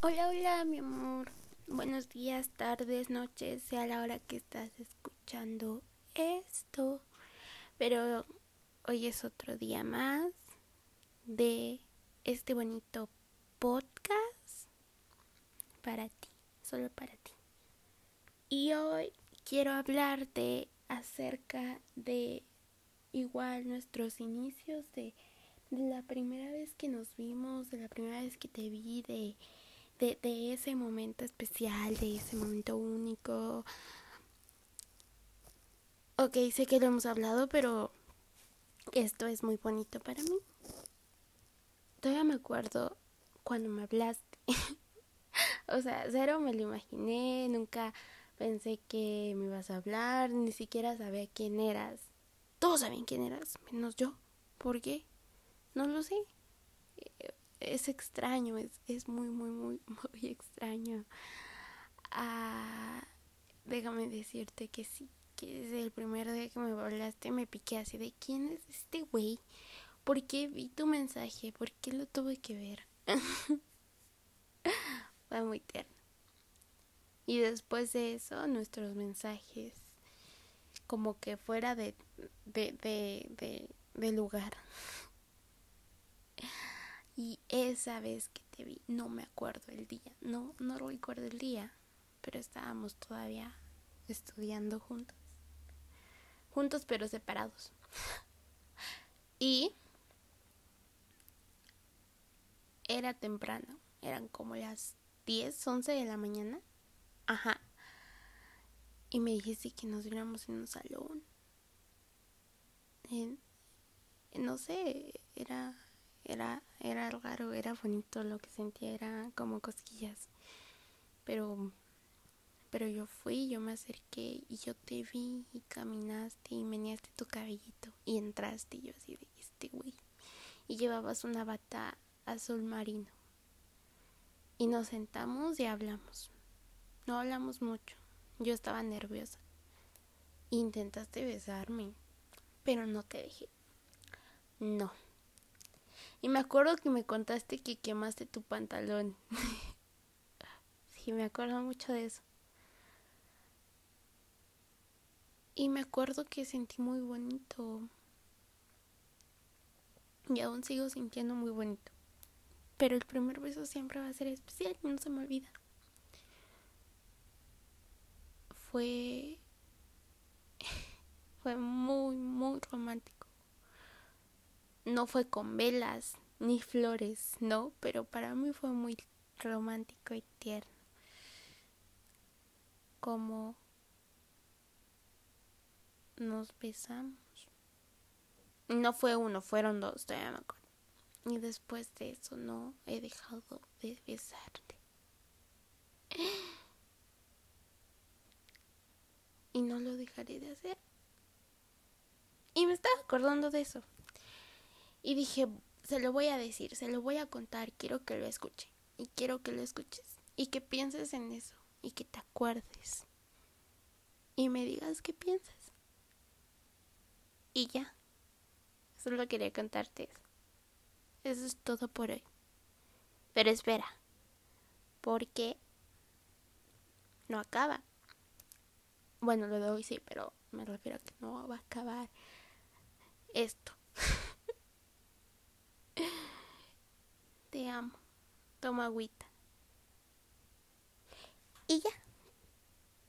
Hola, hola, mi amor. Buenos días, tardes, noches, sea la hora que estás escuchando esto. Pero hoy es otro día más de este bonito podcast para ti, solo para ti. Y hoy quiero hablarte acerca de igual nuestros inicios de, la primera vez que nos vimos, de la primera vez que te vi, de de, ese momento especial, de ese momento único. Ok, sé que lo hemos hablado, pero esto es muy bonito para mí. Todavía me acuerdo cuando me hablaste. o sea, cero me lo imaginé, nunca pensé que me ibas a hablar, ni siquiera sabía quién eras. Todos sabían quién eras, menos yo. ¿Por qué? No lo sé es extraño, es, es muy, muy, muy, muy extraño. Ah, déjame decirte que sí, que desde el primer día que me hablaste me piqué así de quién es este güey, por qué vi tu mensaje, por qué lo tuve que ver. Fue muy tierno. Y después de eso, nuestros mensajes, como que fuera de, de, de, de, de lugar. Y esa vez que te vi, no me acuerdo el día, no, no recuerdo el día, pero estábamos todavía estudiando juntos. Juntos pero separados. y era temprano, eran como las 10, 11 de la mañana. Ajá. Y me dijiste que nos viéramos en un salón. No sé, era era, era raro, era bonito lo que sentía, era como cosquillas. Pero, pero yo fui, yo me acerqué y yo te vi y caminaste y meneaste tu cabellito y entraste y yo así de este güey. Y llevabas una bata azul marino. Y nos sentamos y hablamos. No hablamos mucho. Yo estaba nerviosa. Intentaste besarme, pero no te dejé. No. Y me acuerdo que me contaste que quemaste tu pantalón. sí, me acuerdo mucho de eso. Y me acuerdo que sentí muy bonito. Y aún sigo sintiendo muy bonito. Pero el primer beso siempre va a ser especial y no se me olvida. Fue. Fue muy, muy romántico no fue con velas ni flores, no, pero para mí fue muy romántico y tierno. Como nos besamos. No fue uno, fueron dos, todavía me acuerdo. Y después de eso no he dejado de besarte. Y no lo dejaré de hacer. Y me estaba acordando de eso. Y dije, se lo voy a decir, se lo voy a contar, quiero que lo escuche. Y quiero que lo escuches. Y que pienses en eso. Y que te acuerdes. Y me digas qué piensas. Y ya. Solo quería contarte eso. Eso es todo por hoy. Pero espera. Porque no acaba. Bueno, lo de hoy sí, pero me refiero a que no va a acabar esto. amo. Toma agüita. Y ya.